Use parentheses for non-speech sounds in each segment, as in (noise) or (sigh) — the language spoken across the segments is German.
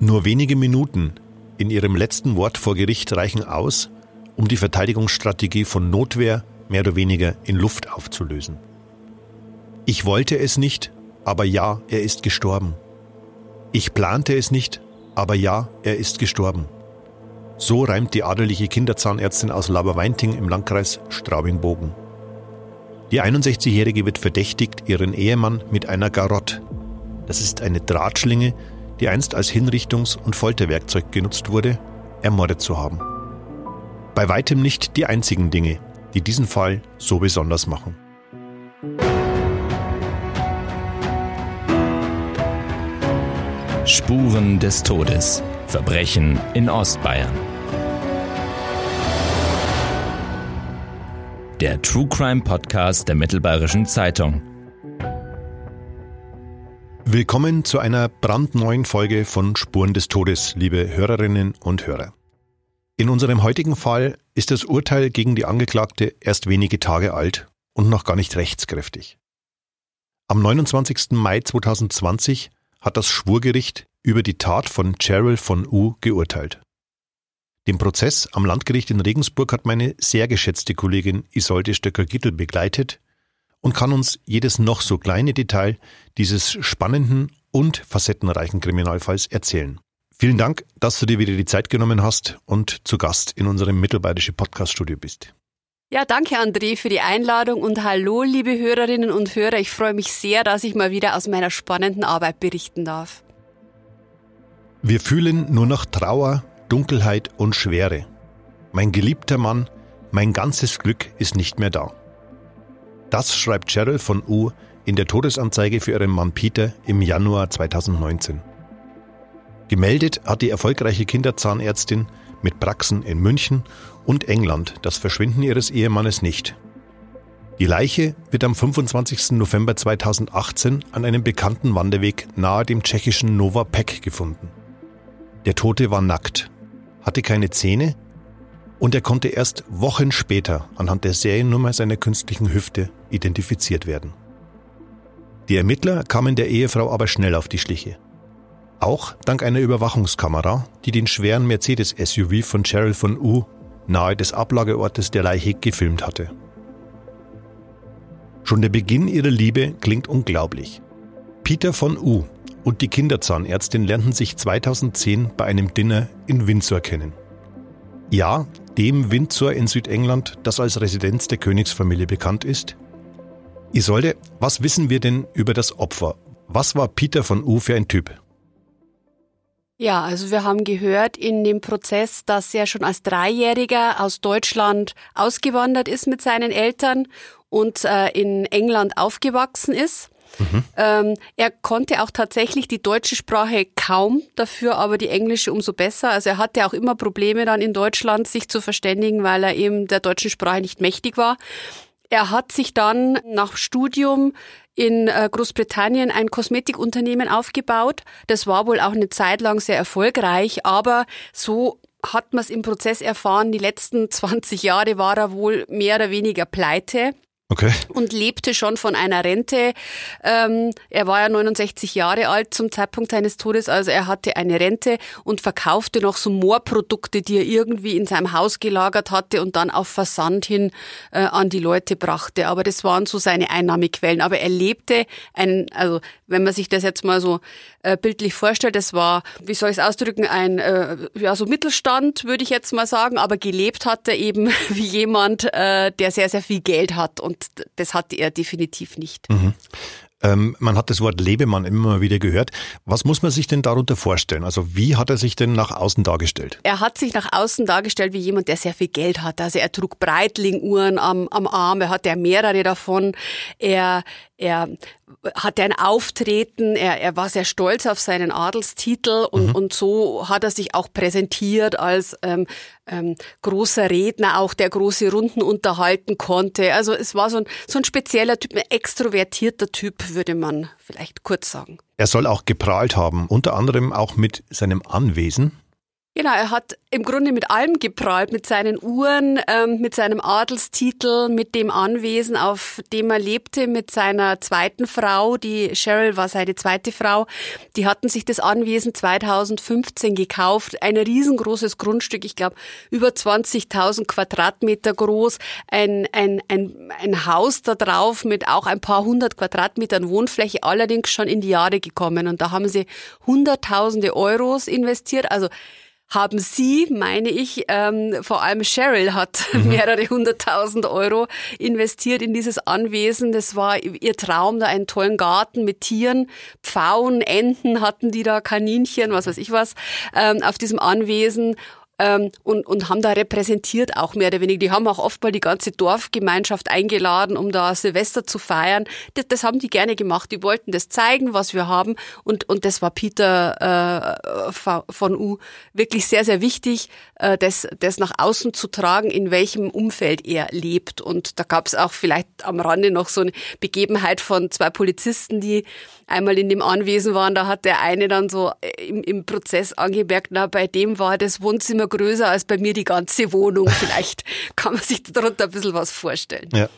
Nur wenige Minuten in ihrem letzten Wort vor Gericht reichen aus, um die Verteidigungsstrategie von Notwehr mehr oder weniger in Luft aufzulösen. Ich wollte es nicht, aber ja, er ist gestorben. Ich plante es nicht, aber ja, er ist gestorben. So reimt die adelige Kinderzahnärztin aus Laberweinting im Landkreis Straubing-Bogen. Die 61-Jährige wird verdächtigt, ihren Ehemann mit einer Garotte, das ist eine Drahtschlinge, die einst als Hinrichtungs- und Folterwerkzeug genutzt wurde, ermordet zu haben. Bei weitem nicht die einzigen Dinge, die diesen Fall so besonders machen. Spuren des Todes. Verbrechen in Ostbayern. Der True Crime Podcast der Mittelbayerischen Zeitung. Willkommen zu einer brandneuen Folge von Spuren des Todes, liebe Hörerinnen und Hörer. In unserem heutigen Fall ist das Urteil gegen die Angeklagte erst wenige Tage alt und noch gar nicht rechtskräftig. Am 29. Mai 2020 hat das Schwurgericht über die Tat von Cheryl von U geurteilt. Den Prozess am Landgericht in Regensburg hat meine sehr geschätzte Kollegin Isolde Stöcker-Gittel begleitet und kann uns jedes noch so kleine Detail dieses spannenden und facettenreichen Kriminalfalls erzählen. Vielen Dank, dass du dir wieder die Zeit genommen hast und zu Gast in unserem Mittelbayerische Podcaststudio bist. Ja, danke André für die Einladung und hallo liebe Hörerinnen und Hörer. Ich freue mich sehr, dass ich mal wieder aus meiner spannenden Arbeit berichten darf. Wir fühlen nur noch Trauer, Dunkelheit und Schwere. Mein geliebter Mann, mein ganzes Glück ist nicht mehr da. Das schreibt Cheryl von U in der Todesanzeige für ihren Mann Peter im Januar 2019. Gemeldet hat die erfolgreiche Kinderzahnärztin mit Praxen in München und England das Verschwinden ihres Ehemannes nicht. Die Leiche wird am 25. November 2018 an einem bekannten Wanderweg nahe dem tschechischen Nova Pek gefunden. Der Tote war nackt, hatte keine Zähne und er konnte erst Wochen später anhand der Seriennummer seiner künstlichen Hüfte identifiziert werden. Die Ermittler kamen der Ehefrau aber schnell auf die Schliche. Auch dank einer Überwachungskamera, die den schweren Mercedes-SUV von Cheryl von U nahe des Ablageortes der Leiche gefilmt hatte. Schon der Beginn ihrer Liebe klingt unglaublich. Peter von U und die Kinderzahnärztin lernten sich 2010 bei einem Dinner in Windsor kennen. Ja, dem Windsor in Südengland, das als Residenz der Königsfamilie bekannt ist? Isolde, was wissen wir denn über das Opfer? Was war Peter von U für ein Typ? Ja, also wir haben gehört in dem Prozess, dass er schon als Dreijähriger aus Deutschland ausgewandert ist mit seinen Eltern und äh, in England aufgewachsen ist. Mhm. Ähm, er konnte auch tatsächlich die deutsche Sprache kaum, dafür aber die englische umso besser. Also er hatte auch immer Probleme dann in Deutschland, sich zu verständigen, weil er eben der deutschen Sprache nicht mächtig war. Er hat sich dann nach Studium in äh, Großbritannien ein Kosmetikunternehmen aufgebaut. Das war wohl auch eine Zeit lang sehr erfolgreich, aber so hat man es im Prozess erfahren, die letzten (laughs) 20 Jahre war er wohl mehr oder weniger pleite. Okay. Und lebte schon von einer Rente. Ähm, er war ja 69 Jahre alt zum Zeitpunkt seines Todes, also er hatte eine Rente und verkaufte noch so Moorprodukte, die er irgendwie in seinem Haus gelagert hatte und dann auf Versand hin äh, an die Leute brachte. Aber das waren so seine Einnahmequellen. Aber er lebte einen, also wenn man sich das jetzt mal so äh, bildlich vorstellt, das war, wie soll ich es ausdrücken, ein äh, ja so Mittelstand, würde ich jetzt mal sagen, aber gelebt hat er eben (laughs) wie jemand, äh, der sehr, sehr viel Geld hat und und das hatte er definitiv nicht. Mhm. Ähm, man hat das Wort Lebemann immer wieder gehört. Was muss man sich denn darunter vorstellen? Also wie hat er sich denn nach außen dargestellt? Er hat sich nach außen dargestellt wie jemand, der sehr viel Geld hat. Also er trug Breitling-Uhren am, am Arm, er hatte ja mehrere davon. Er, er hatte ein Auftreten, er, er war sehr stolz auf seinen Adelstitel und, mhm. und so hat er sich auch präsentiert als ähm, ähm, großer Redner, auch der große Runden unterhalten konnte. Also es war so ein, so ein spezieller Typ, ein extrovertierter Typ, würde man vielleicht kurz sagen. Er soll auch geprahlt haben, unter anderem auch mit seinem Anwesen. Genau, er hat im Grunde mit allem geprahlt, mit seinen Uhren, ähm, mit seinem Adelstitel, mit dem Anwesen, auf dem er lebte, mit seiner zweiten Frau, die Cheryl war seine zweite Frau. Die hatten sich das Anwesen 2015 gekauft, ein riesengroßes Grundstück, ich glaube über 20.000 Quadratmeter groß, ein, ein, ein, ein Haus da drauf mit auch ein paar hundert Quadratmetern Wohnfläche, allerdings schon in die Jahre gekommen. Und da haben sie hunderttausende Euros investiert, also haben Sie, meine ich, ähm, vor allem Cheryl hat (laughs) mhm. mehrere hunderttausend Euro investiert in dieses Anwesen. Das war ihr Traum, da einen tollen Garten mit Tieren, Pfauen, Enten hatten die da, Kaninchen, was weiß ich was, ähm, auf diesem Anwesen ähm, und, und haben da repräsentiert auch mehr oder weniger. Die haben auch oft mal die ganze Dorfgemeinschaft eingeladen, um da Silvester zu feiern. Das, das haben die gerne gemacht. Die wollten das zeigen, was wir haben und, und das war Peter äh, von U wirklich sehr, sehr wichtig, äh, das, das nach außen zu tragen, in welchem Umfeld er lebt. Und da gab es auch vielleicht am Rande noch so eine Begebenheit von zwei Polizisten, die einmal in dem Anwesen waren, da hat der eine dann so äh, im, im Prozess angemerkt, na, bei dem war das Wohnzimmer größer als bei mir die ganze Wohnung. (laughs) Vielleicht kann man sich darunter ein bisschen was vorstellen. Ja.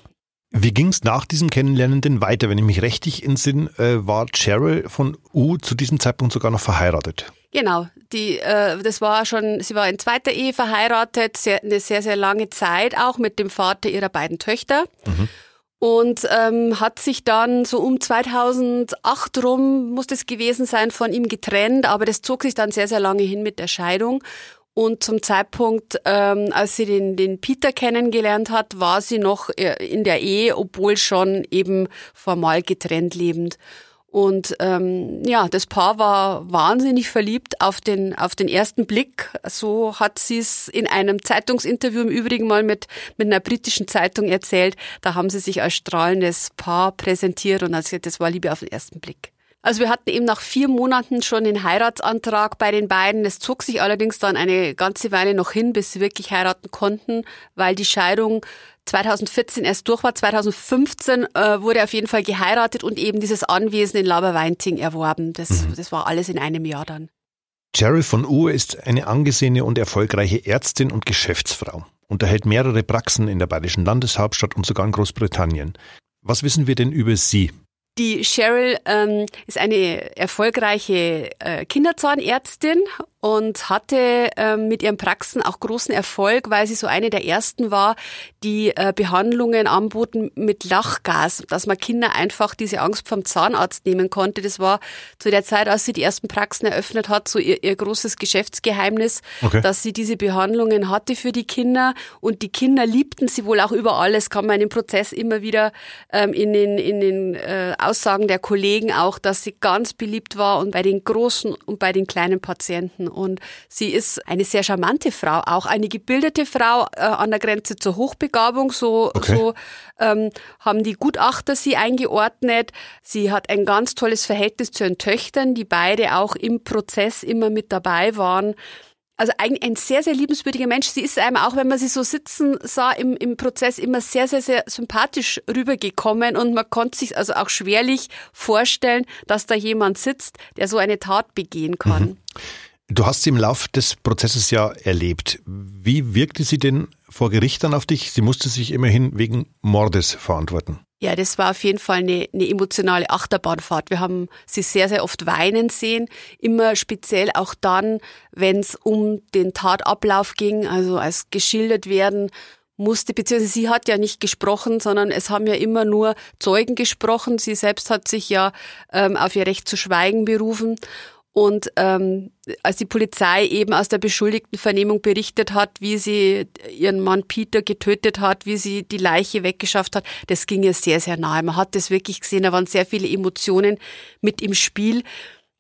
Wie ging es nach diesem Kennenlernen denn weiter? Wenn ich mich richtig entsinne, äh, war Cheryl von U zu diesem Zeitpunkt sogar noch verheiratet. Genau, die, äh, das war schon, sie war in zweiter Ehe verheiratet, sehr, eine sehr, sehr lange Zeit auch mit dem Vater ihrer beiden Töchter. Mhm und ähm, hat sich dann so um 2008 rum, muss das gewesen sein, von ihm getrennt, aber das zog sich dann sehr, sehr lange hin mit der Scheidung. Und zum Zeitpunkt, ähm, als sie den, den Peter kennengelernt hat, war sie noch äh, in der Ehe, obwohl schon eben formal getrennt lebend. Und ähm, ja, das Paar war wahnsinnig verliebt auf den, auf den ersten Blick. So hat sie es in einem Zeitungsinterview im Übrigen mal mit, mit einer britischen Zeitung erzählt. Da haben sie sich als strahlendes Paar präsentiert und also das war Liebe auf den ersten Blick. Also wir hatten eben nach vier Monaten schon den Heiratsantrag bei den beiden. Es zog sich allerdings dann eine ganze Weile noch hin, bis sie wirklich heiraten konnten, weil die Scheidung 2014 erst durch war. 2015 äh, wurde auf jeden Fall geheiratet und eben dieses Anwesen in Laberweinting erworben. Das, mhm. das war alles in einem Jahr dann. Cheryl von U ist eine angesehene und erfolgreiche Ärztin und Geschäftsfrau. Unterhält mehrere Praxen in der bayerischen Landeshauptstadt und sogar in Großbritannien. Was wissen wir denn über sie? Die Cheryl ähm, ist eine erfolgreiche äh, Kinderzahnärztin und hatte ähm, mit ihren Praxen auch großen Erfolg, weil sie so eine der ersten war, die äh, Behandlungen anboten mit Lachgas, dass man Kinder einfach diese Angst vom Zahnarzt nehmen konnte. Das war zu der Zeit, als sie die ersten Praxen eröffnet hat, so ihr, ihr großes Geschäftsgeheimnis, okay. dass sie diese Behandlungen hatte für die Kinder und die Kinder liebten sie wohl auch über alles. Kann man im Prozess immer wieder ähm, in den, in den äh, Aussagen der Kollegen auch, dass sie ganz beliebt war und bei den großen und bei den kleinen Patienten. Und sie ist eine sehr charmante Frau, auch eine gebildete Frau äh, an der Grenze zur Hochbegabung. So, okay. so ähm, haben die Gutachter sie eingeordnet. Sie hat ein ganz tolles Verhältnis zu ihren Töchtern, die beide auch im Prozess immer mit dabei waren also ein, ein sehr, sehr liebenswürdiger Mensch. Sie ist einem auch, wenn man sie so sitzen sah, im, im Prozess immer sehr, sehr, sehr sympathisch rübergekommen und man konnte sich also auch schwerlich vorstellen, dass da jemand sitzt, der so eine Tat begehen kann. Mhm. Du hast sie im Lauf des Prozesses ja erlebt. Wie wirkte sie denn vor Gericht dann auf dich? Sie musste sich immerhin wegen Mordes verantworten. Ja, das war auf jeden Fall eine, eine emotionale Achterbahnfahrt. Wir haben sie sehr, sehr oft weinen sehen. Immer speziell auch dann, wenn es um den Tatablauf ging, also als geschildert werden musste, beziehungsweise sie hat ja nicht gesprochen, sondern es haben ja immer nur Zeugen gesprochen. Sie selbst hat sich ja ähm, auf ihr Recht zu schweigen berufen. Und ähm, als die Polizei eben aus der beschuldigten Vernehmung berichtet hat, wie sie ihren Mann Peter getötet hat, wie sie die Leiche weggeschafft hat, das ging ihr sehr, sehr nahe. Man hat das wirklich gesehen, da waren sehr viele Emotionen mit im Spiel.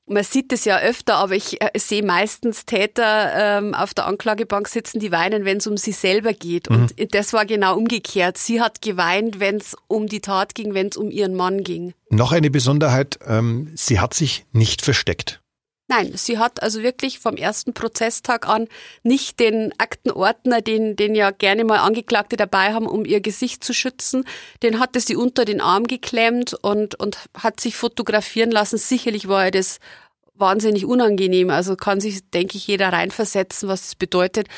Man sieht es ja öfter, aber ich äh, sehe meistens Täter ähm, auf der Anklagebank sitzen, die weinen, wenn es um sie selber geht. Mhm. Und das war genau umgekehrt. Sie hat geweint, wenn es um die Tat ging, wenn es um ihren Mann ging. Noch eine Besonderheit, ähm, sie hat sich nicht versteckt. Nein, sie hat also wirklich vom ersten Prozesstag an nicht den Aktenordner, den, den ja gerne mal Angeklagte dabei haben, um ihr Gesicht zu schützen, den hatte sie unter den Arm geklemmt und, und hat sich fotografieren lassen. Sicherlich war ihr das wahnsinnig unangenehm. Also kann sich, denke ich, jeder reinversetzen, was das bedeutet.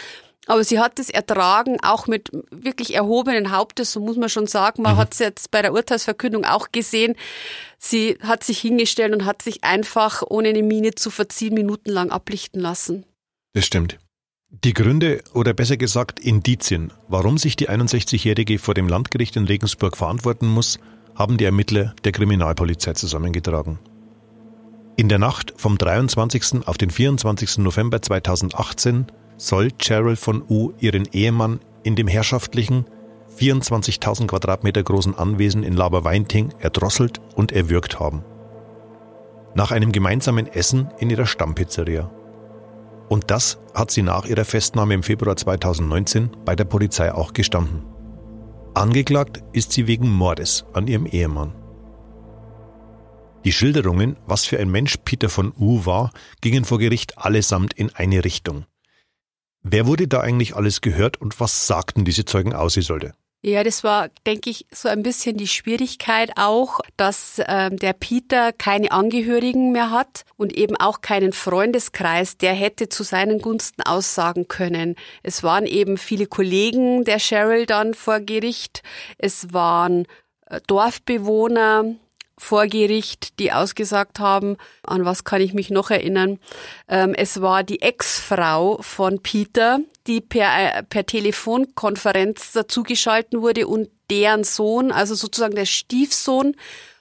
Aber sie hat es ertragen, auch mit wirklich erhobenen Hauptes, so muss man schon sagen. Man mhm. hat es jetzt bei der Urteilsverkündung auch gesehen. Sie hat sich hingestellt und hat sich einfach, ohne eine Miene zu verziehen, minutenlang ablichten lassen. Das stimmt. Die Gründe oder besser gesagt Indizien, warum sich die 61-Jährige vor dem Landgericht in Regensburg verantworten muss, haben die Ermittler der Kriminalpolizei zusammengetragen. In der Nacht vom 23. auf den 24. November 2018 soll Cheryl von U ihren Ehemann in dem herrschaftlichen, 24.000 Quadratmeter großen Anwesen in Laberweinting erdrosselt und erwürgt haben. Nach einem gemeinsamen Essen in ihrer Stammpizzeria. Und das hat sie nach ihrer Festnahme im Februar 2019 bei der Polizei auch gestanden. Angeklagt ist sie wegen Mordes an ihrem Ehemann. Die Schilderungen, was für ein Mensch Peter von U war, gingen vor Gericht allesamt in eine Richtung. Wer wurde da eigentlich alles gehört und was sagten diese Zeugen aus, sie sollte? Ja, das war, denke ich, so ein bisschen die Schwierigkeit auch, dass ähm, der Peter keine Angehörigen mehr hat und eben auch keinen Freundeskreis, der hätte zu seinen Gunsten aussagen können. Es waren eben viele Kollegen der Cheryl dann vor Gericht. Es waren äh, Dorfbewohner, vor Gericht, die ausgesagt haben, an was kann ich mich noch erinnern. Ähm, es war die Ex-Frau von Peter, die per, äh, per Telefonkonferenz dazugeschalten wurde und deren Sohn, also sozusagen der Stiefsohn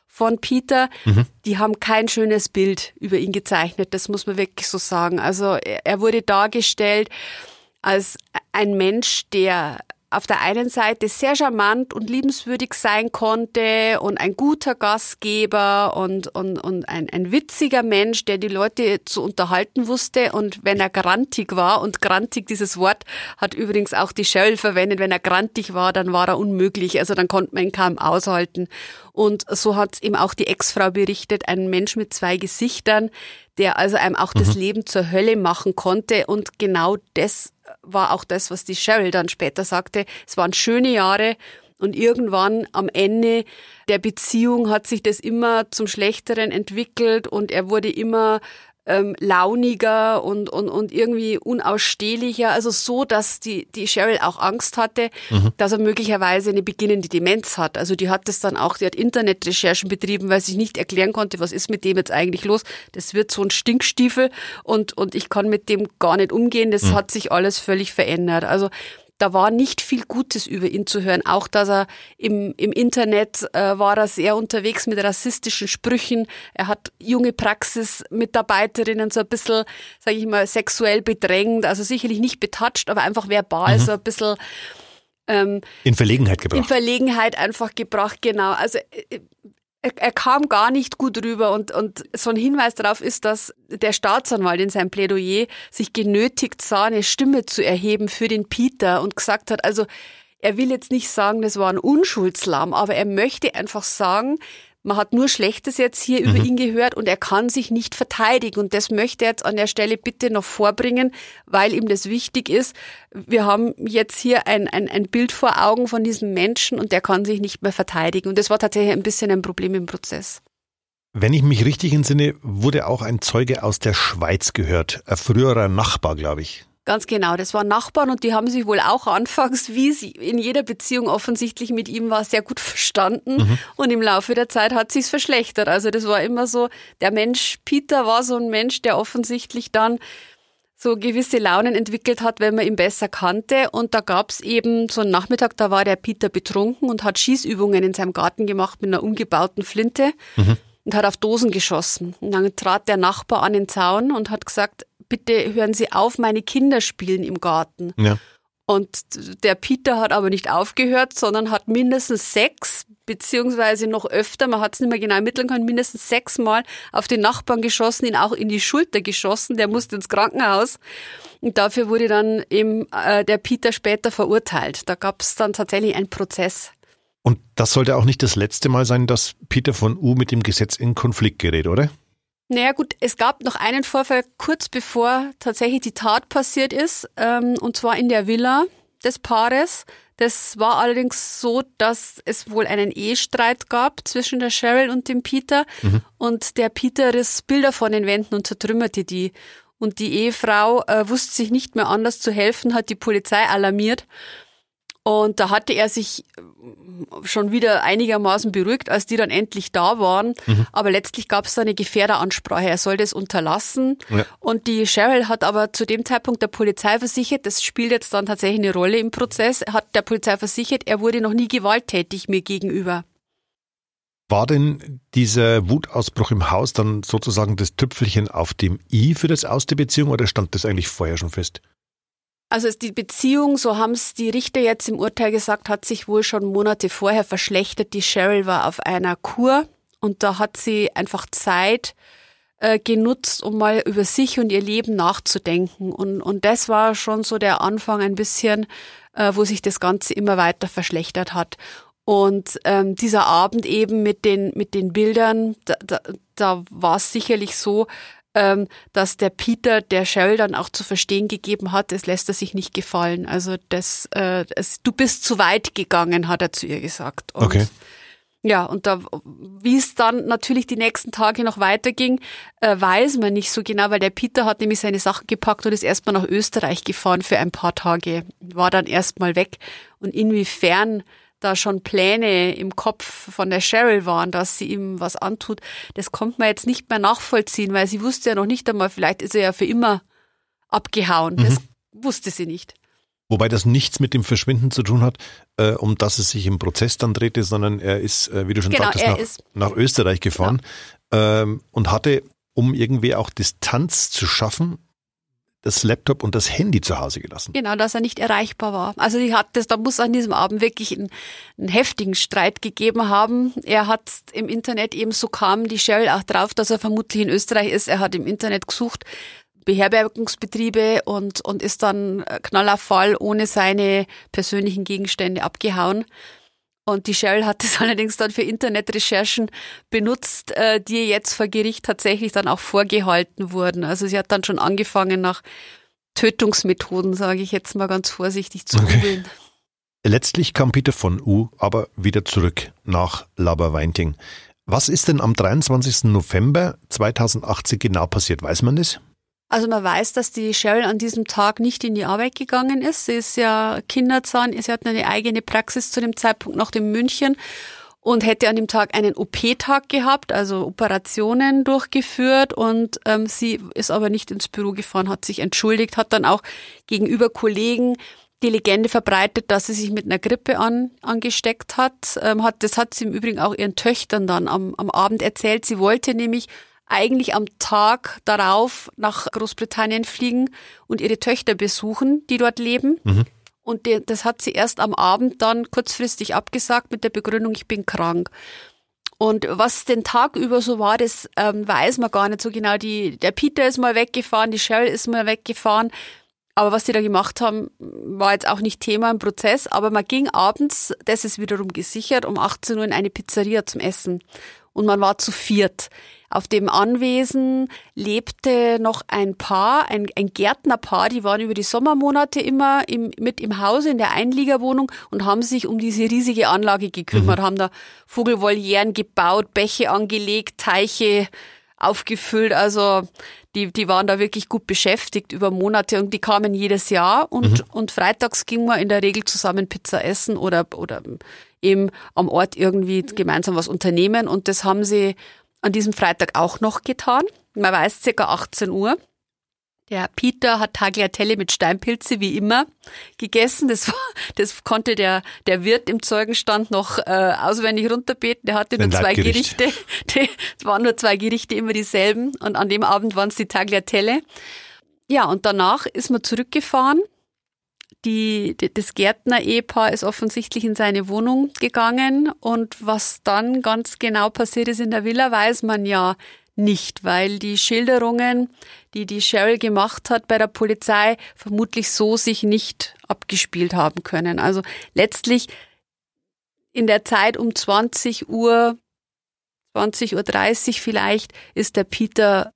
von Peter, mhm. die haben kein schönes Bild über ihn gezeichnet, das muss man wirklich so sagen. Also er wurde dargestellt als ein Mensch, der auf der einen Seite sehr charmant und liebenswürdig sein konnte und ein guter Gastgeber und, und, und ein, ein witziger Mensch, der die Leute zu unterhalten wusste. Und wenn er grantig war, und grantig, dieses Wort hat übrigens auch die Shell verwendet, wenn er grantig war, dann war er unmöglich. Also dann konnte man ihn kaum aushalten. Und so hat es eben auch die Ex-Frau berichtet, ein Mensch mit zwei Gesichtern, der also einem auch mhm. das Leben zur Hölle machen konnte. Und genau das war auch das, was die Cheryl dann später sagte. Es waren schöne Jahre und irgendwann am Ende der Beziehung hat sich das immer zum Schlechteren entwickelt und er wurde immer ähm, launiger und, und, und irgendwie unausstehlicher. Also so, dass die, die Cheryl auch Angst hatte, mhm. dass er möglicherweise eine beginnende Demenz hat. Also die hat das dann auch, die hat Internetrecherchen betrieben, weil sie sich nicht erklären konnte, was ist mit dem jetzt eigentlich los. Das wird so ein Stinkstiefel und, und ich kann mit dem gar nicht umgehen. Das mhm. hat sich alles völlig verändert. Also da war nicht viel Gutes über ihn zu hören. Auch, dass er im, im Internet äh, war er sehr unterwegs mit rassistischen Sprüchen. Er hat junge Praxismitarbeiterinnen so ein bisschen, sage ich mal, sexuell bedrängt. Also sicherlich nicht betatscht, aber einfach verbal mhm. so ein bisschen ähm, in Verlegenheit gebracht. In Verlegenheit einfach gebracht, genau. Also äh, er, er, kam gar nicht gut rüber und, und so ein Hinweis darauf ist, dass der Staatsanwalt in seinem Plädoyer sich genötigt sah, eine Stimme zu erheben für den Peter und gesagt hat, also er will jetzt nicht sagen, das war ein Unschuldslamm, aber er möchte einfach sagen, man hat nur Schlechtes jetzt hier mhm. über ihn gehört und er kann sich nicht verteidigen. Und das möchte er jetzt an der Stelle bitte noch vorbringen, weil ihm das wichtig ist. Wir haben jetzt hier ein, ein, ein Bild vor Augen von diesem Menschen und der kann sich nicht mehr verteidigen. Und das war tatsächlich ein bisschen ein Problem im Prozess. Wenn ich mich richtig entsinne, wurde auch ein Zeuge aus der Schweiz gehört, ein früherer Nachbar, glaube ich. Ganz genau, das waren Nachbarn und die haben sich wohl auch anfangs, wie sie in jeder Beziehung offensichtlich mit ihm war, sehr gut (laughs) verstanden. Mhm. Und im Laufe der Zeit hat sich's verschlechtert. Also das war immer so, der Mensch, Peter war so ein Mensch, der offensichtlich dann so gewisse Launen entwickelt hat, wenn man ihn besser kannte. Und da gab's eben so einen Nachmittag, da war der Peter betrunken und hat Schießübungen in seinem Garten gemacht mit einer umgebauten Flinte. Mhm. Und hat auf Dosen geschossen. Und dann trat der Nachbar an den Zaun und hat gesagt, bitte hören Sie auf, meine Kinder spielen im Garten. Ja. Und der Peter hat aber nicht aufgehört, sondern hat mindestens sechs, beziehungsweise noch öfter, man hat es nicht mehr genau ermitteln können, mindestens sechs Mal auf den Nachbarn geschossen, ihn auch in die Schulter geschossen, der musste ins Krankenhaus. Und dafür wurde dann eben äh, der Peter später verurteilt. Da gab es dann tatsächlich einen Prozess. Und das sollte auch nicht das letzte Mal sein, dass Peter von U mit dem Gesetz in Konflikt gerät, oder? Naja gut, es gab noch einen Vorfall kurz bevor tatsächlich die Tat passiert ist, ähm, und zwar in der Villa. des Paares. Das war allerdings so, dass es wohl einen Ehestreit gab zwischen der Cheryl und dem Peter. Mhm. Und der Peter riss Bilder von den Wänden und zertrümmerte die. Und die Ehefrau äh, wusste sich nicht mehr anders zu helfen, hat die Polizei alarmiert. Und da hatte er sich äh, schon wieder einigermaßen beruhigt, als die dann endlich da waren. Mhm. Aber letztlich gab es da eine Gefährderansprache. Er soll das unterlassen. Ja. Und die Cheryl hat aber zu dem Zeitpunkt der Polizei versichert, das spielt jetzt dann tatsächlich eine Rolle im Prozess, hat der Polizei versichert, er wurde noch nie gewalttätig mir gegenüber. War denn dieser Wutausbruch im Haus dann sozusagen das Tüpfelchen auf dem i für das Aus der Beziehung oder stand das eigentlich vorher schon fest? Also die Beziehung, so haben es die Richter jetzt im Urteil gesagt, hat sich wohl schon Monate vorher verschlechtert. Die Cheryl war auf einer Kur und da hat sie einfach Zeit äh, genutzt, um mal über sich und ihr Leben nachzudenken. Und, und das war schon so der Anfang ein bisschen, äh, wo sich das Ganze immer weiter verschlechtert hat. Und ähm, dieser Abend eben mit den, mit den Bildern, da, da, da war es sicherlich so, ähm, dass der Peter der Cheryl dann auch zu verstehen gegeben hat, es lässt er sich nicht gefallen. Also das, äh, das, du bist zu weit gegangen, hat er zu ihr gesagt. Und okay. Ja, und da, wie es dann natürlich die nächsten Tage noch weiterging, äh, weiß man nicht so genau, weil der Peter hat nämlich seine Sachen gepackt und ist erstmal nach Österreich gefahren für ein paar Tage, war dann erstmal weg. Und inwiefern da schon Pläne im Kopf von der Cheryl waren, dass sie ihm was antut, das konnte man jetzt nicht mehr nachvollziehen, weil sie wusste ja noch nicht einmal, vielleicht ist er ja für immer abgehauen. Mhm. Das wusste sie nicht. Wobei das nichts mit dem Verschwinden zu tun hat, äh, um das es sich im Prozess dann drehte, sondern er ist, äh, wie du schon genau, sagtest, nach, nach, Österreich gefahren genau. ähm, und hatte, um irgendwie auch Distanz zu schaffen, das Laptop und das Handy zu Hause gelassen. Genau, dass er nicht erreichbar war. Also die hat das, da muss an diesem Abend wirklich einen, einen heftigen Streit gegeben haben. Er hat im Internet eben so kam die Cheryl auch drauf, dass er vermutlich in Österreich ist. Er hat im Internet gesucht, Beherbergungsbetriebe und, und ist dann knallerfall ohne seine persönlichen Gegenstände abgehauen. Und die Cheryl hat es (laughs) allerdings dann für Internetrecherchen benutzt, äh, die jetzt vor Gericht tatsächlich dann auch vorgehalten wurden. Also sie hat dann schon angefangen nach Tötungsmethoden, sage ich jetzt mal ganz vorsichtig, zu okay. googeln. Letztlich kam Peter von U aber wieder zurück nach Laberweinting. Was ist denn am 23. November 2018 genau passiert? Weiß man das? Also man weiß, dass die Cheryl an diesem Tag nicht in die Arbeit gegangen ist. Sie ist ja Kinderzahn, sie hat eine eigene Praxis zu dem Zeitpunkt noch in München und hätte an dem Tag einen OP-Tag gehabt, also Operationen durchgeführt und ähm, sie ist aber nicht ins Büro gefahren, hat sich entschuldigt, hat dann auch gegenüber Kollegen die Legende verbreitet, dass sie sich mit einer Grippe an, angesteckt hat. Ähm, hat. Das hat sie im Übrigen auch ihren Töchtern dann am, am Abend erzählt. Sie wollte nämlich eigentlich am Tag darauf nach Großbritannien fliegen und ihre Töchter besuchen, die dort leben. Mhm. Und das hat sie erst am Abend dann kurzfristig abgesagt mit der Begründung, ich bin krank. Und was den Tag über so war, das ähm, weiß man gar nicht so genau. Die, der Peter ist mal weggefahren, die Cheryl ist mal weggefahren. Aber was die da gemacht haben, war jetzt auch nicht Thema im Prozess. Aber man ging abends, das ist wiederum gesichert, um 18 Uhr in eine Pizzeria zum Essen. Und man war zu viert. Auf dem Anwesen lebte noch ein Paar, ein, ein Gärtnerpaar, die waren über die Sommermonate immer im, mit im Hause in der Einliegerwohnung und haben sich um diese riesige Anlage gekümmert, mhm. haben da Vogelvolieren gebaut, Bäche angelegt, Teiche aufgefüllt. Also die, die waren da wirklich gut beschäftigt über Monate und die kamen jedes Jahr und, mhm. und freitags ging man in der Regel zusammen Pizza essen oder, oder eben am Ort irgendwie gemeinsam was unternehmen und das haben sie an diesem Freitag auch noch getan. Man weiß circa 18 Uhr. Der Peter hat Tagliatelle mit Steinpilze wie immer gegessen. Das, war, das konnte der, der Wirt im Zeugenstand noch äh, auswendig runterbeten. Der hatte nur zwei Gerichte. (laughs) Es waren nur zwei Gerichte, immer dieselben. Und an dem Abend waren es die Tagliatelle. Ja, und danach ist man zurückgefahren die, das Gärtner-Ehepaar ist offensichtlich in seine Wohnung gegangen und was dann ganz genau passiert ist in der Villa, weiß man ja nicht, weil die Schilderungen, die die Cheryl gemacht hat bei der Polizei, vermutlich so sich nicht abgespielt haben können. Also letztlich in der Zeit um 20 Uhr, 20.30 Uhr vielleicht, ist der Peter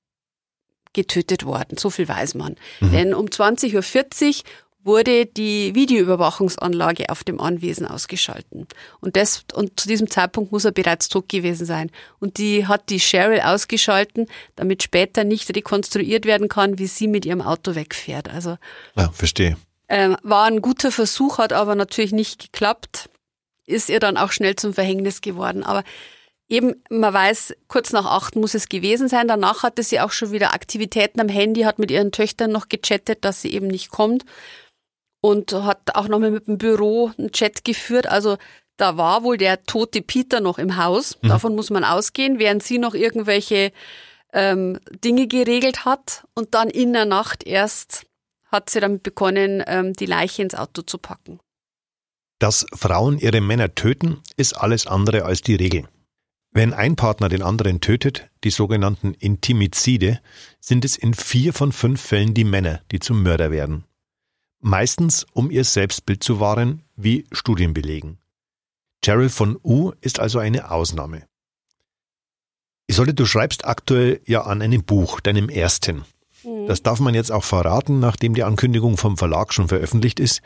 getötet worden. So viel weiß man. Mhm. Denn um 20.40 Uhr wurde die Videoüberwachungsanlage auf dem Anwesen ausgeschalten. Und das, und zu diesem Zeitpunkt muss er bereits tot gewesen sein. Und die hat die Cheryl ausgeschalten, damit später nicht rekonstruiert werden kann, wie sie mit ihrem Auto wegfährt. Also. Ja, verstehe. Ähm, war ein guter Versuch, hat aber natürlich nicht geklappt. Ist ihr dann auch schnell zum Verhängnis geworden. Aber eben, man weiß, kurz nach acht muss es gewesen sein. Danach hatte sie auch schon wieder Aktivitäten am Handy, hat mit ihren Töchtern noch gechattet, dass sie eben nicht kommt und hat auch nochmal mit dem Büro einen Chat geführt. Also da war wohl der tote Peter noch im Haus. Mhm. Davon muss man ausgehen, während sie noch irgendwelche ähm, Dinge geregelt hat. Und dann in der Nacht erst hat sie damit begonnen, ähm, die Leiche ins Auto zu packen. Dass Frauen ihre Männer töten, ist alles andere als die Regel. Wenn ein Partner den anderen tötet, die sogenannten Intimizide, sind es in vier von fünf Fällen die Männer, die zum Mörder werden meistens um ihr Selbstbild zu wahren, wie Studien belegen. Cheryl von U ist also eine Ausnahme. Isolde, du schreibst aktuell ja an einem Buch, deinem ersten. Mhm. Das darf man jetzt auch verraten, nachdem die Ankündigung vom Verlag schon veröffentlicht ist.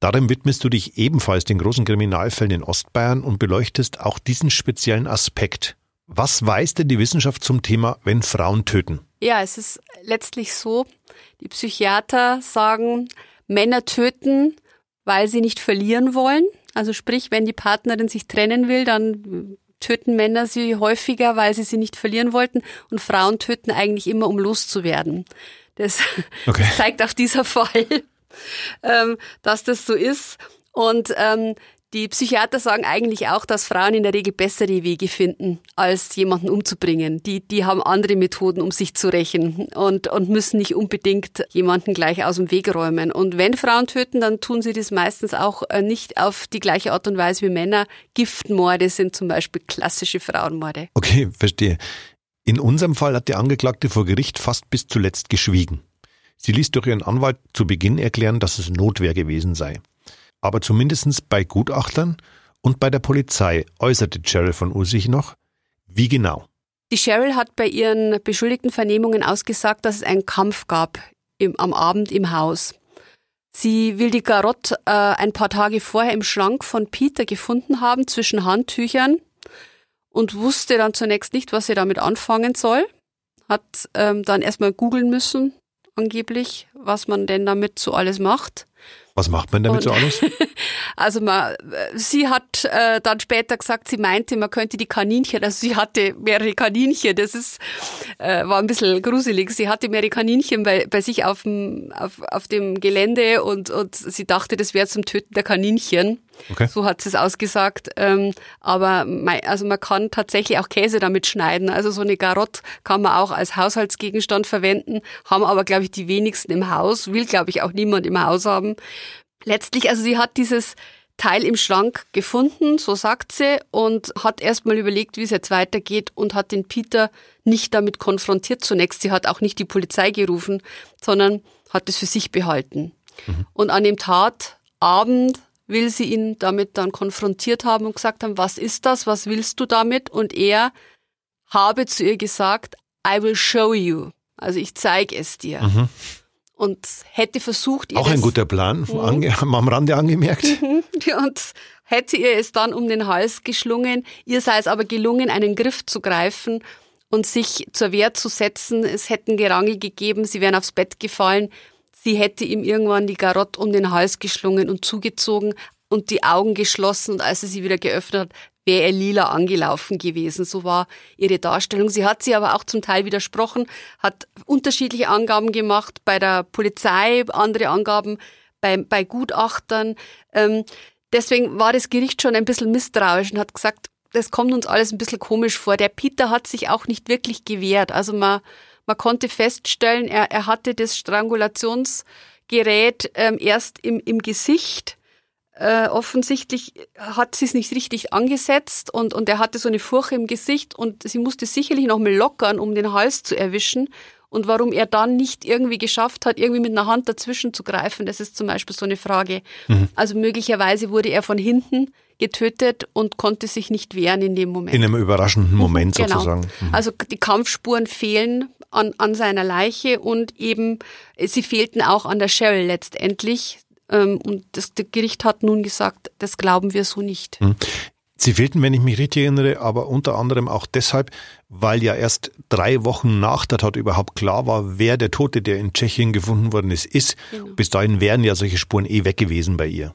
Darin widmest du dich ebenfalls den großen Kriminalfällen in Ostbayern und beleuchtest auch diesen speziellen Aspekt. Was weiß denn die Wissenschaft zum Thema, wenn Frauen töten? Ja, es ist letztlich so, die Psychiater sagen, Männer töten, weil sie nicht verlieren wollen. Also sprich, wenn die Partnerin sich trennen will, dann töten Männer sie häufiger, weil sie sie nicht verlieren wollten. Und Frauen töten eigentlich immer, um loszuwerden. Das, okay. zeigt auch dieser (laughs) Fall, ähm, dass das so ist. Und ähm, die Psychiater sagen eigentlich auch, dass Frauen in der Regel bessere Wege finden, als jemanden umzubringen. Die, die haben andere Methoden, um sich zu rächen und, und müssen nicht unbedingt jemanden gleich aus dem Weg räumen. Und wenn Frauen töten, dann tun sie das meistens auch äh, nicht auf die gleiche Art und Weise wie Männer. Giftmorde sind zum Beispiel klassische Frauenmorde. Okay, verstehe. In unserem Fall hat die Angeklagte vor Gericht fast bis zuletzt geschwiegen. Sie ließ durch ihren Anwalt zu Beginn erklären, dass es Notwehr gewesen sei aber zumindest bei Gutachtern und bei der Polizei äußerte Cheryl von U sich noch. Wie genau? Die Cheryl hat bei ihren beschuldigten Vernehmungen ausgesagt, dass es einen Kampf gab im, am Abend im Haus. Sie will die Garotte äh, ein paar Tage vorher im Schrank von Peter gefunden haben zwischen Handtüchern und wusste dann zunächst nicht, was sie damit anfangen soll. Hat ähm, dann erstmal googeln müssen, angeblich, was man denn damit so alles macht. Was macht man damit und, so alles? (laughs) Also man, sie hat äh, dann später gesagt, sie meinte, man könnte die Kaninchen, also sie hatte mehrere Kaninchen, das ist, äh, war ein bisschen gruselig. Sie hatte mehrere Kaninchen bei, bei sich auf dem, auf, auf dem Gelände und, und sie dachte, das wäre zum Töten der Kaninchen. Okay. So hat sie es ausgesagt. Ähm, aber mein, also man kann tatsächlich auch Käse damit schneiden. Also so eine Garotte kann man auch als Haushaltsgegenstand verwenden, haben aber, glaube ich, die wenigsten im Haus, will, glaube ich, auch niemand im Haus haben. Letztlich, also sie hat dieses Teil im Schrank gefunden, so sagt sie, und hat erstmal überlegt, wie es jetzt weitergeht und hat den Peter nicht damit konfrontiert zunächst. Sie hat auch nicht die Polizei gerufen, sondern hat es für sich behalten. Mhm. Und an dem Tatabend will sie ihn damit dann konfrontiert haben und gesagt haben, was ist das, was willst du damit? Und er habe zu ihr gesagt, I will show you. Also ich zeige es dir. Mhm. Und hätte versucht, ihr Auch ein guter Plan, mhm. (laughs) am Rande angemerkt. (laughs) Mhm. und hätte ihr es dann um den Hals geschlungen. Ihr sei es aber gelungen, einen Griff zu greifen und sich zur Wehr zu setzen. Es hätten Gerangel gegeben, sie wären aufs Bett gefallen. Sie hätte ihm irgendwann die Garotte um den Hals geschlungen und zugezogen und die Augen geschlossen und als er sie wieder geöffnet hat, wäre er lila angelaufen gewesen. So war ihre Darstellung. Sie hat sie aber auch zum Teil widersprochen, hat unterschiedliche Angaben gemacht bei der Polizei, andere Angaben bei, bei Gutachtern. Ähm, deswegen war das Gericht schon ein bisschen misstrauisch und hat gesagt, das kommt uns alles ein bisschen komisch vor. Der Peter hat sich auch nicht wirklich gewehrt. Also man man konnte feststellen, er, er hatte das Strangulationsgerät ähm, erst im, im Gesicht. Äh, offensichtlich hat sie es nicht richtig angesetzt und, und er hatte so eine Furche im Gesicht und sie musste sicherlich noch mal lockern, um den Hals zu erwischen. Und warum er dann nicht irgendwie geschafft hat, irgendwie mit einer Hand dazwischen zu greifen, das ist zum Beispiel so eine Frage. Mhm. Also möglicherweise wurde er von hinten getötet und konnte sich nicht wehren in dem Moment. In einem überraschenden mhm, Moment genau. sozusagen. Mhm. Also die Kampfspuren fehlen an, an seiner Leiche und eben sie fehlten auch an der Cheryl letztendlich. Ähm, und das, Gericht hat nun gesagt, das glauben wir so nicht. Mhm. Sie fehlten, wenn ich mich richtig erinnere, aber unter anderem auch deshalb, weil ja erst drei Wochen nach der Tat überhaupt klar war, wer der Tote, der in Tschechien gefunden worden ist, ist. Genau. Bis dahin wären ja solche Spuren eh weg gewesen bei ihr.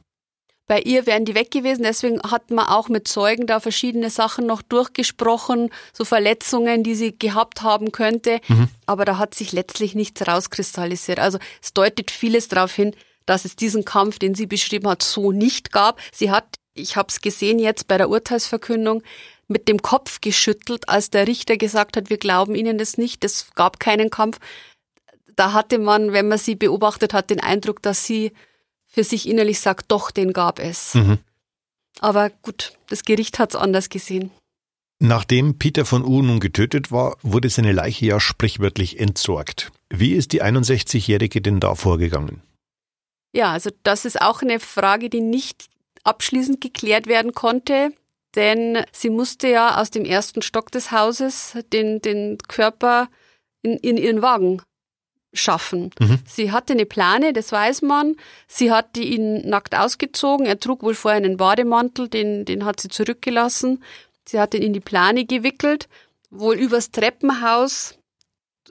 Bei ihr wären die weg gewesen, deswegen hat man auch mit Zeugen da verschiedene Sachen noch durchgesprochen, so Verletzungen, die sie gehabt haben könnte. Mhm. Aber da hat sich letztlich nichts rauskristallisiert. Also es deutet vieles darauf hin, dass es diesen Kampf, den sie beschrieben hat, so nicht gab. Sie hat ich habe es gesehen jetzt bei der Urteilsverkündung, mit dem Kopf geschüttelt, als der Richter gesagt hat, wir glauben Ihnen das nicht, es gab keinen Kampf. Da hatte man, wenn man sie beobachtet hat, den Eindruck, dass sie für sich innerlich sagt, doch, den gab es. Mhm. Aber gut, das Gericht hat es anders gesehen. Nachdem Peter von U nun getötet war, wurde seine Leiche ja sprichwörtlich entsorgt. Wie ist die 61-Jährige denn da vorgegangen? Ja, also das ist auch eine Frage, die nicht abschließend geklärt werden konnte. Denn sie musste ja aus dem ersten Stock des Hauses den, den Körper in, in ihren Wagen schaffen. Mhm. Sie hatte eine Plane, das weiß man. Sie hatte ihn nackt ausgezogen. Er trug wohl vorher einen Bademantel, den, den hat sie zurückgelassen. Sie hat ihn in die Plane gewickelt, wohl übers Treppenhaus.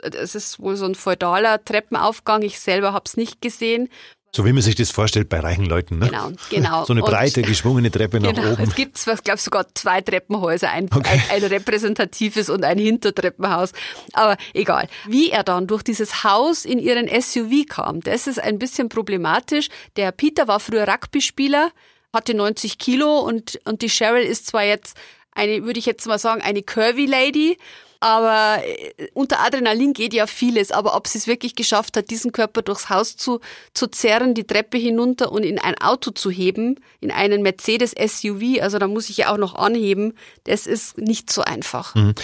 Es ist wohl so ein feudaler Treppenaufgang. Ich selber habe es nicht gesehen. So wie man sich das vorstellt bei reichen Leuten, ne? Genau, genau. So eine breite, und, geschwungene Treppe nach genau, oben. Es gibt, ich glaube sogar zwei Treppenhäuser, ein, okay. ein, ein, repräsentatives und ein Hintertreppenhaus. Aber egal. Wie er dann durch dieses Haus in ihren SUV kam, das ist ein bisschen problematisch. Der Peter war früher Rugby-Spieler, hatte 90 Kilo und, und die Cheryl ist zwar jetzt eine, würde ich jetzt mal sagen, eine Curvy Lady aber äh, unter Adrenalin geht ja vieles. Aber ob sie es wirklich geschafft hat, diesen Körper durchs Haus zu, zu zerren, die Treppe hinunter und in ein Auto zu heben, in einen Mercedes SUV, also da muss ich ja auch noch anheben, das ist nicht so einfach. Mhm.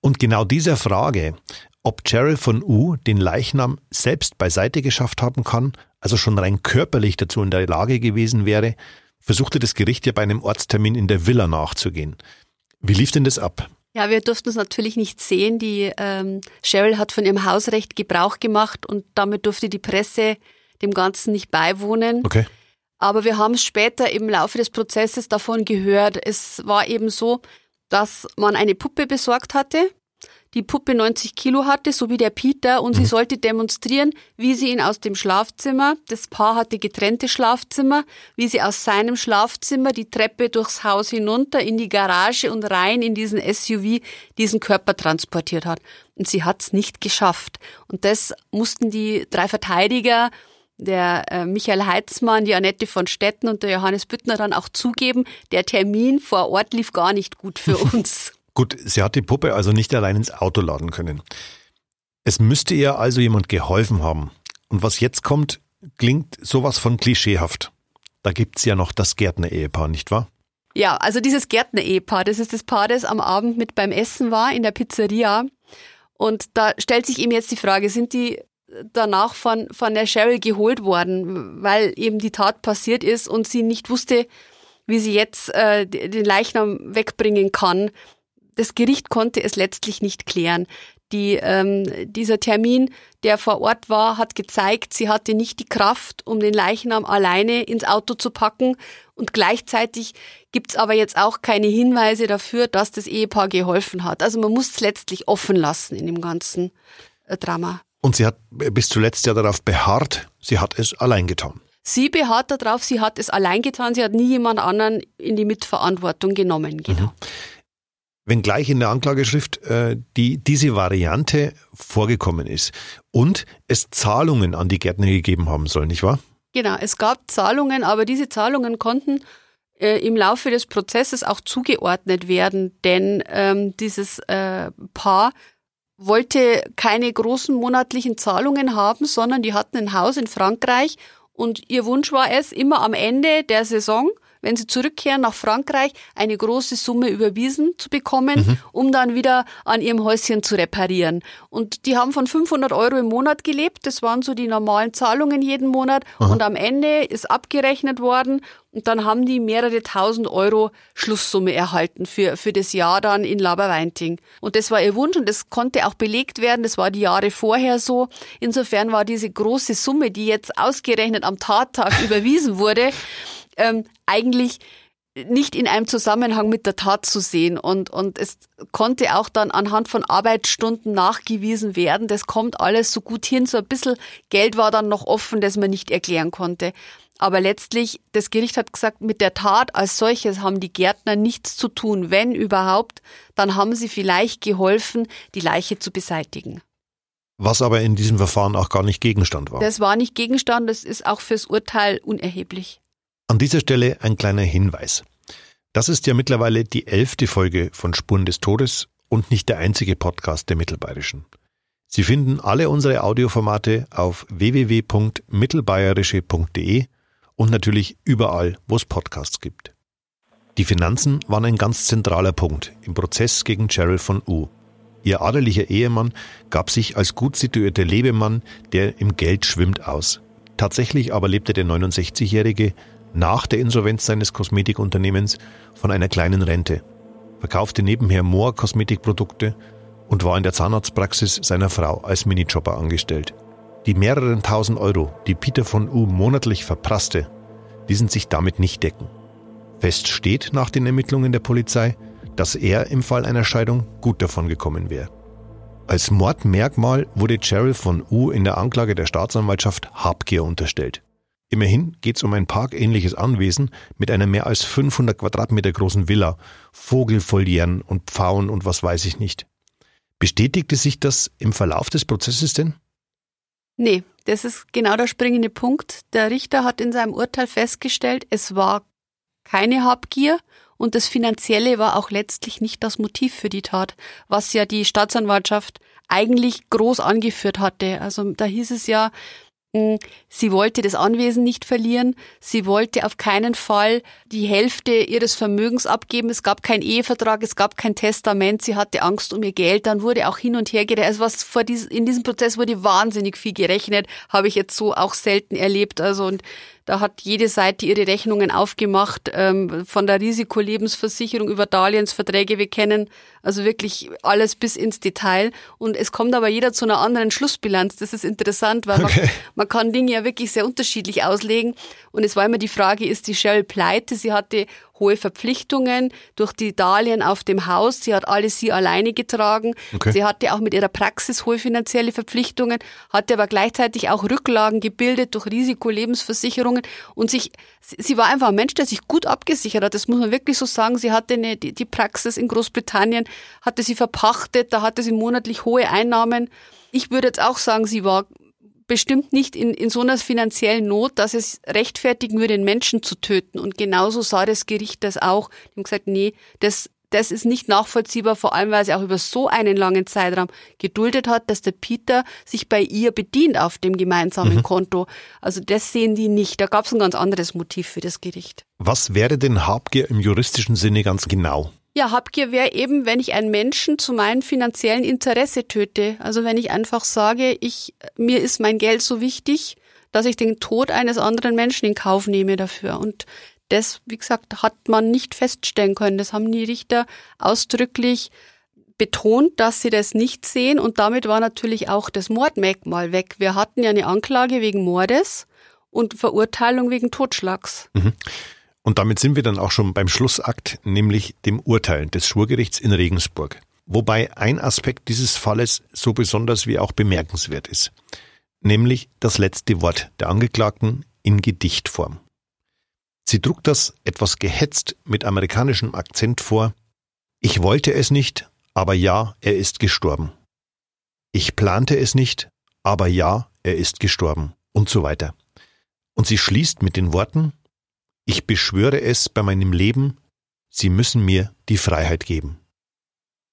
Und genau dieser Frage, ob Cheryl von U den Leichnam selbst beiseite geschafft haben kann, also schon rein körperlich dazu in der Lage gewesen wäre, versuchte das Gericht ja bei einem Ortstermin in der Villa nachzugehen. Wie lief denn das ab? Ja, wir durften es natürlich nicht sehen. Die ähm, Cheryl hat von ihrem Hausrecht Gebrauch gemacht und damit durfte die Presse dem Ganzen nicht beiwohnen. Okay. Aber wir haben es später im Laufe des Prozesses davon gehört. Es war eben so, dass man eine Puppe besorgt hatte, die Puppe 90 Kilo hatte, so wie der Peter, und mhm. sie sollte demonstrieren, wie sie ihn aus dem Schlafzimmer, das Paar hatte getrennte Schlafzimmer, wie sie aus seinem Schlafzimmer die Treppe durchs Haus hinunter in die Garage und rein in diesen SUV diesen Körper transportiert hat. Und sie hat's nicht geschafft. Und das mussten die drei Verteidiger der äh, Michael Heitzmann, die Annette von Stetten und der Johannes Büttner dann auch zugeben, der Termin vor Ort lief gar nicht gut für (laughs) uns. Gut, sie hat die Puppe also nicht allein ins Auto laden können. Es müsste ihr also jemand geholfen haben. Und was jetzt kommt, klingt sowas von klischeehaft. Da gibt's ja noch das Gärtner-Ehepaar, nicht wahr? Ja, also dieses Gärtner-Ehepaar, das ist das Paar, das am Abend mit beim Essen war in der Pizzeria. Und da stellt sich ihm jetzt die Frage, sind die danach von, von der Cheryl geholt worden, weil eben die Tat passiert ist und sie nicht wusste, wie sie jetzt äh, den Leichnam wegbringen kann das Gericht konnte es letztlich nicht klären. Die, ähm, dieser Termin, der vor Ort war, hat gezeigt, sie hatte nicht die Kraft, um den Leichnam alleine ins Auto zu packen. Und gleichzeitig gibt's aber jetzt auch keine Hinweise dafür, dass das Ehepaar geholfen hat. Also man muss es letztlich offen lassen in dem ganzen äh, Drama. Und sie hat bis zuletzt ja darauf beharrt, sie hat es allein getan. Sie beharrt darauf, sie hat es allein getan, sie hat nie jemand anderen in die Mitverantwortung genommen. Genau. Mhm wenngleich in der Anklageschrift äh, die, diese Variante vorgekommen ist und es Zahlungen an die Gärtner gegeben haben soll, nicht wahr? Genau, es gab Zahlungen, aber diese Zahlungen konnten äh, im Laufe des Prozesses auch zugeordnet werden, denn ähm, dieses äh, Paar wollte keine großen monatlichen Zahlungen haben, sondern die hatten ein Haus in Frankreich und ihr Wunsch war es, immer am Ende der Saison wenn sie zurückkehren nach Frankreich, eine große Summe überwiesen zu bekommen, mhm. um dann wieder an ihrem Häuschen zu reparieren. Und die haben von 500 Euro im Monat gelebt. Das waren so die normalen Zahlungen jeden Monat. Aha. Und am Ende ist abgerechnet worden und dann haben die mehrere tausend Euro Schlusssumme erhalten für, für das Jahr dann in Laberweinting. Und das war ihr Wunsch und das konnte auch belegt werden. Das war die Jahre vorher so. Insofern war diese große Summe, die jetzt ausgerechnet am Tattag (laughs) überwiesen wurde, ähm, eigentlich nicht in einem Zusammenhang mit der Tat zu sehen. Und, und es konnte auch dann anhand von Arbeitsstunden nachgewiesen werden. Das kommt alles so gut hin. So ein bisschen Geld war dann noch offen, das man nicht erklären konnte. Aber letztlich, das Gericht hat gesagt, mit der Tat als solches haben die Gärtner nichts zu tun. Wenn überhaupt, dann haben sie vielleicht geholfen, die Leiche zu beseitigen. Was aber in diesem Verfahren auch gar nicht Gegenstand war. Das war nicht Gegenstand, das ist auch fürs Urteil unerheblich. An dieser Stelle ein kleiner Hinweis. Das ist ja mittlerweile die elfte Folge von Spuren des Todes und nicht der einzige Podcast der Mittelbayerischen. Sie finden alle unsere Audioformate auf www.mittelbayerische.de und natürlich überall, wo es Podcasts gibt. Die Finanzen waren ein ganz zentraler Punkt im Prozess gegen Cheryl von U. Ihr adeliger Ehemann gab sich als gut situierter Lebemann, der im Geld schwimmt, aus. Tatsächlich aber lebte der 69-Jährige nach der Insolvenz seines Kosmetikunternehmens von einer kleinen Rente, verkaufte nebenher Moor Kosmetikprodukte und war in der Zahnarztpraxis seiner Frau als Minijobber angestellt. Die mehreren tausend Euro, die Peter von U monatlich verprasste, ließen sich damit nicht decken. Fest steht nach den Ermittlungen der Polizei, dass er im Fall einer Scheidung gut davon gekommen wäre. Als Mordmerkmal wurde Cheryl von U in der Anklage der Staatsanwaltschaft Habgier unterstellt. Immerhin geht es um ein parkähnliches Anwesen mit einer mehr als 500 Quadratmeter großen Villa, Vogelfolieren und Pfauen und was weiß ich nicht. Bestätigte sich das im Verlauf des Prozesses denn? Nee, das ist genau der springende Punkt. Der Richter hat in seinem Urteil festgestellt, es war keine Habgier und das Finanzielle war auch letztlich nicht das Motiv für die Tat, was ja die Staatsanwaltschaft eigentlich groß angeführt hatte. Also da hieß es ja, sie wollte das Anwesen nicht verlieren. Sie wollte auf keinen Fall die Hälfte ihres Vermögens abgeben. Es gab keinen Ehevertrag, es gab kein Testament. Sie hatte Angst um ihr Geld. Dann wurde auch hin und her gerechnet. Also was vor dies, in diesem Prozess wurde wahnsinnig viel gerechnet. Habe ich jetzt so auch selten erlebt. Also und da hat jede Seite ihre Rechnungen aufgemacht, ähm, von der Risikolebensversicherung über Darlehensverträge. Wir kennen also wirklich alles bis ins Detail. Und es kommt aber jeder zu einer anderen Schlussbilanz. Das ist interessant, weil okay. man, man kann Dinge ja wirklich sehr unterschiedlich auslegen. Und es war immer die Frage, ist die Shell pleite? Sie hatte hohe Verpflichtungen durch die Darlehen auf dem Haus. Sie hat alles sie alleine getragen. Okay. Sie hatte auch mit ihrer Praxis hohe finanzielle Verpflichtungen, hatte aber gleichzeitig auch Rücklagen gebildet durch Risikolebensversicherungen und sich, sie war einfach ein Mensch, der sich gut abgesichert hat. Das muss man wirklich so sagen. Sie hatte eine, die, die Praxis in Großbritannien, hatte sie verpachtet, da hatte sie monatlich hohe Einnahmen. Ich würde jetzt auch sagen, sie war bestimmt nicht in, in so einer finanziellen Not, dass es rechtfertigen würde, einen Menschen zu töten. Und genauso sah das Gericht das auch. Die haben gesagt, nee, das, das ist nicht nachvollziehbar, vor allem weil sie auch über so einen langen Zeitraum geduldet hat, dass der Peter sich bei ihr bedient auf dem gemeinsamen mhm. Konto. Also das sehen die nicht. Da gab es ein ganz anderes Motiv für das Gericht. Was wäre denn Habgier im juristischen Sinne ganz genau? Ja, Habgier wäre eben, wenn ich einen Menschen zu meinem finanziellen Interesse töte. Also wenn ich einfach sage, ich, mir ist mein Geld so wichtig, dass ich den Tod eines anderen Menschen in Kauf nehme dafür. Und das, wie gesagt, hat man nicht feststellen können. Das haben die Richter ausdrücklich betont, dass sie das nicht sehen. Und damit war natürlich auch das Mordmerkmal weg. Wir hatten ja eine Anklage wegen Mordes und Verurteilung wegen Totschlags. Mhm. Und damit sind wir dann auch schon beim Schlussakt, nämlich dem Urteil des Schwurgerichts in Regensburg. Wobei ein Aspekt dieses Falles so besonders wie auch bemerkenswert ist, nämlich das letzte Wort der Angeklagten in Gedichtform. Sie druckt das etwas gehetzt mit amerikanischem Akzent vor. Ich wollte es nicht, aber ja, er ist gestorben. Ich plante es nicht, aber ja, er ist gestorben und so weiter. Und sie schließt mit den Worten, ich beschwöre es bei meinem Leben, Sie müssen mir die Freiheit geben.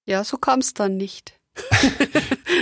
Ja, so kam es dann nicht.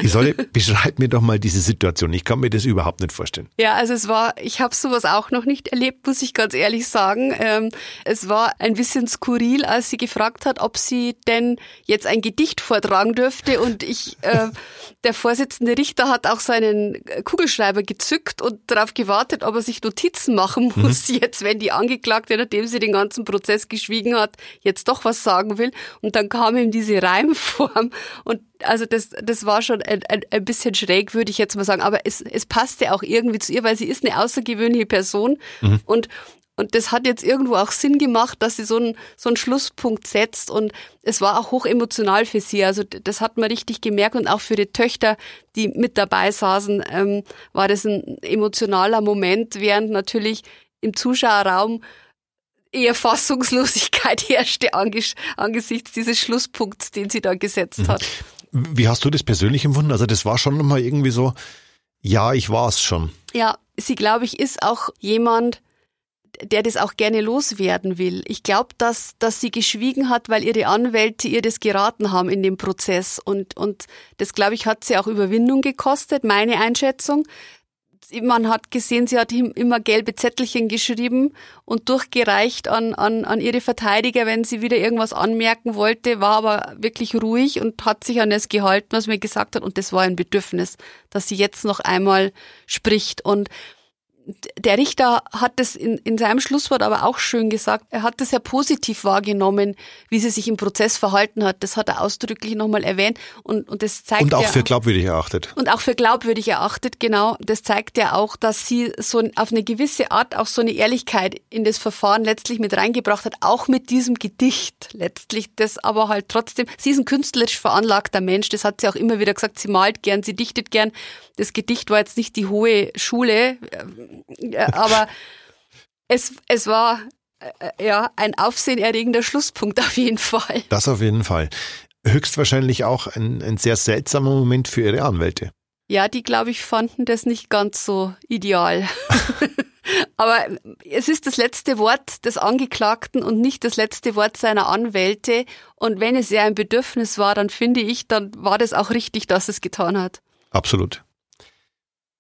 Isolde, beschreib mir doch mal diese Situation. Ich kann mir das überhaupt nicht vorstellen. Ja, also es war, ich habe sowas auch noch nicht erlebt, muss ich ganz ehrlich sagen. Ähm, es war ein bisschen skurril, als sie gefragt hat, ob sie denn jetzt ein Gedicht vortragen dürfte. Und ich, äh, (laughs) der Vorsitzende Richter hat auch seinen Kugelschreiber gezückt und darauf gewartet, ob er sich Notizen machen mhm. muss, mhm. (laughs) jetzt, wenn die Angeklagte, nachdem sie den ganzen Prozess geschwiegen hat, jetzt doch was sagen will. Und dann kam ihm diese Reimform und also das, das war schon ein, ein, ein bisschen schräg, würde ich jetzt mal sagen. Aber es, es passte auch irgendwie zu ihr, weil sie ist eine außergewöhnliche Person. Mhm. Und, und das hat jetzt irgendwo auch Sinn gemacht, dass sie so einen, so einen Schlusspunkt setzt. Und es war auch hoch emotional für sie. Also das hat man richtig gemerkt. Und auch für die Töchter, die mit dabei saßen, ähm, war das ein emotionaler Moment, während natürlich im Zuschauerraum eher Fassungslosigkeit (laughs) herrschte angesichts dieses Schlusspunkts, den sie da gesetzt mhm. hat. Wie hast du das persönlich empfunden? Also das war schon mal irgendwie so, ja, ich war es schon. Ja, sie, glaube ich, ist auch jemand, der das auch gerne loswerden will. Ich glaube, dass, dass sie geschwiegen hat, weil ihre Anwälte ihr das geraten haben in dem Prozess. Und, und das, glaube ich, hat sie auch Überwindung gekostet, meine Einschätzung man hat gesehen, sie hat immer gelbe Zettelchen geschrieben und durchgereicht an, an, an ihre Verteidiger, wenn sie wieder irgendwas anmerken wollte, war aber wirklich ruhig und hat sich an das gehalten, was mir gesagt hat. Und das war ein Bedürfnis, dass sie jetzt noch einmal spricht. Und der Richter hat das in, in seinem Schlusswort aber auch schön gesagt. Er hat das sehr positiv wahrgenommen, wie sie sich im Prozess verhalten hat. Das hat er ausdrücklich nochmal erwähnt und, und das zeigt Und auch ja, für glaubwürdig erachtet. Und auch für glaubwürdig erachtet, genau. Das zeigt ja auch, dass sie so auf eine gewisse Art auch so eine Ehrlichkeit in das Verfahren letztlich mit reingebracht hat, auch mit diesem Gedicht letztlich. Das aber halt trotzdem, sie ist ein künstlerisch veranlagter Mensch, das hat sie auch immer wieder gesagt, sie malt gern, sie dichtet gern. Das Gedicht war jetzt nicht die hohe Schule, aber es, es war äh, ja ein aufsehenerregender Schlusspunkt auf jeden Fall. Das auf jeden Fall. Höchstwahrscheinlich auch ein, ein sehr seltsamer Moment für Ihre Anwälte. Ja, die, glaube ich, fanden das nicht ganz so ideal. (laughs) Aber es ist das letzte Wort des Angeklagten und nicht das letzte Wort seiner Anwälte. Und wenn es ja ein Bedürfnis war, dann finde ich, dann war das auch richtig, dass es getan hat. Absolut.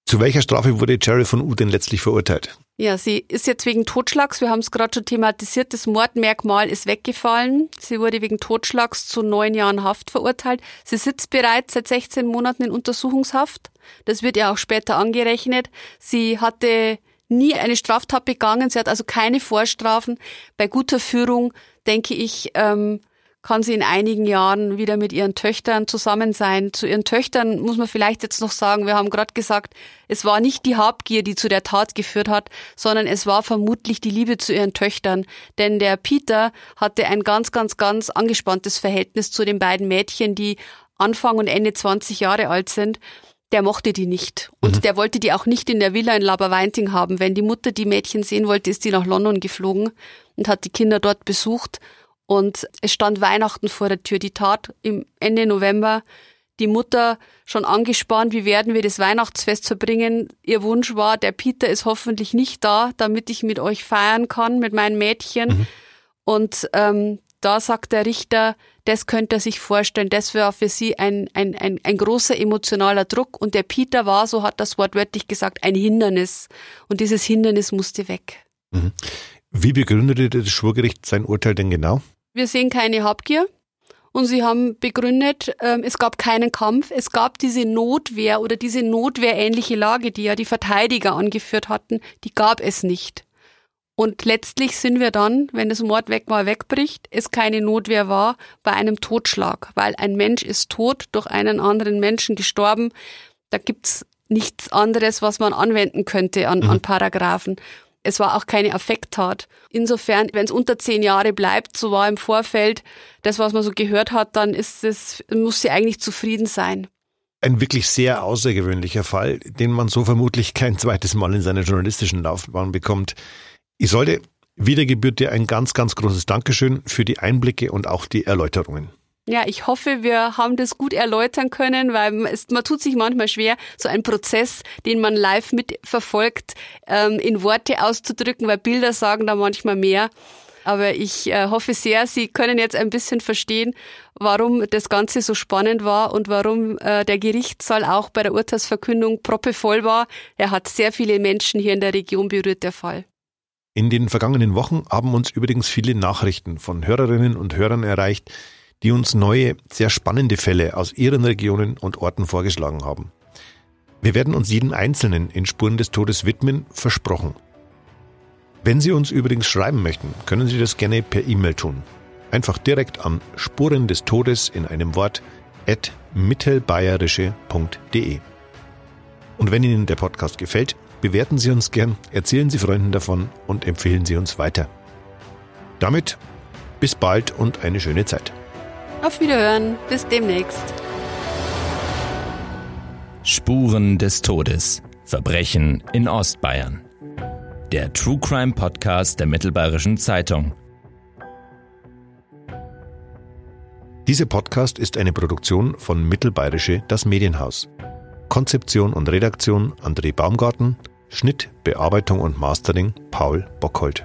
Zu welcher Strafe wurde Jerry von U denn letztlich verurteilt? Ja, sie ist jetzt wegen Totschlags, wir haben es gerade schon thematisiert, das Mordmerkmal ist weggefallen. Sie wurde wegen Totschlags zu neun Jahren Haft verurteilt. Sie sitzt bereits seit 16 Monaten in Untersuchungshaft. Das wird ihr auch später angerechnet. Sie hatte nie eine Straftat begangen, sie hat also keine Vorstrafen. Bei guter Führung denke ich, ähm, kann sie in einigen Jahren wieder mit ihren Töchtern zusammen sein. Zu ihren Töchtern muss man vielleicht jetzt noch sagen, wir haben gerade gesagt, es war nicht die Habgier, die zu der Tat geführt hat, sondern es war vermutlich die Liebe zu ihren Töchtern. Denn der Peter hatte ein ganz, ganz, ganz angespanntes Verhältnis zu den beiden Mädchen, die Anfang und Ende 20 Jahre alt sind der mochte die nicht. Und mhm. der wollte die auch nicht in der Villa in Laberweinting haben. Wenn die Mutter die Mädchen sehen wollte, ist die nach London geflogen und hat die Kinder dort besucht. Und es stand Weihnachten vor der Tür. Die Tat im Ende November. Die Mutter schon angespannt, wie werden wir das Weihnachtsfest verbringen. Ihr Wunsch war, der Peter ist hoffentlich nicht da, damit ich mit euch feiern kann, mit meinen Mädchen. Mhm. Und ähm, da sagt der Richter, das könnte er sich vorstellen, das wäre für sie ein, ein, ein, ein großer emotionaler Druck. Und der Peter war, so hat das wortwörtlich gesagt, ein Hindernis. Und dieses Hindernis musste weg. Mhm. Wie begründete das Schwurgericht sein Urteil denn genau? Wir sehen keine Habgier. Und sie haben begründet, ähm, es gab keinen Kampf, es gab diese Notwehr oder diese notwehrähnliche Lage, die ja die Verteidiger angeführt hatten, die gab es nicht. Und letztlich sind wir dann, wenn das Mordmerkmal wegbricht, es keine Notwehr war, bei einem Totschlag, weil ein Mensch ist tot, durch einen anderen Menschen gestorben. Da gibt's nichts anderes, was man anwenden könnte an, mhm. an Paragraphen. Es war auch keine Affekttat. Insofern, wenn es unter zehn Jahre bleibt, so war im Vorfeld das, was man so gehört hat, dann ist es, muss sie eigentlich zufrieden sein. Ein wirklich sehr außergewöhnlicher Fall, den man so vermutlich kein zweites Mal in seiner journalistischen Laufbahn bekommt. Ich sollte wieder gebührt dir ein ganz, ganz großes Dankeschön für die Einblicke und auch die Erläuterungen. Ja, ich hoffe, wir haben das gut erläutern können, weil es, man tut sich manchmal schwer, so einen Prozess, den man live mitverfolgt, ähm, in Worte auszudrücken, weil Bilder sagen da manchmal mehr. Aber ich äh, hoffe sehr, Sie können jetzt ein bisschen verstehen, warum das Ganze so spannend war und warum äh, der Gerichtssaal auch bei der Urteilsverkündung proppevoll war. Er hat sehr viele Menschen hier in der Region berührt, der Fall. In den vergangenen Wochen haben uns übrigens viele Nachrichten von Hörerinnen und Hörern erreicht, die uns neue, sehr spannende Fälle aus ihren Regionen und Orten vorgeschlagen haben. Wir werden uns jeden einzelnen in Spuren des Todes widmen, versprochen. Wenn Sie uns übrigens schreiben möchten, können Sie das gerne per E-Mail tun. Einfach direkt an Spuren des Todes in einem Wort at mittelbayerische.de. Und wenn Ihnen der Podcast gefällt, bewerten Sie uns gern, erzählen Sie Freunden davon und empfehlen Sie uns weiter. Damit bis bald und eine schöne Zeit. Auf Wiederhören, bis demnächst. Spuren des Todes. Verbrechen in Ostbayern. Der True Crime Podcast der Mittelbayerischen Zeitung. Dieser Podcast ist eine Produktion von Mittelbayerische Das Medienhaus. Konzeption und Redaktion André Baumgarten, Schnitt, Bearbeitung und Mastering Paul Bockhold.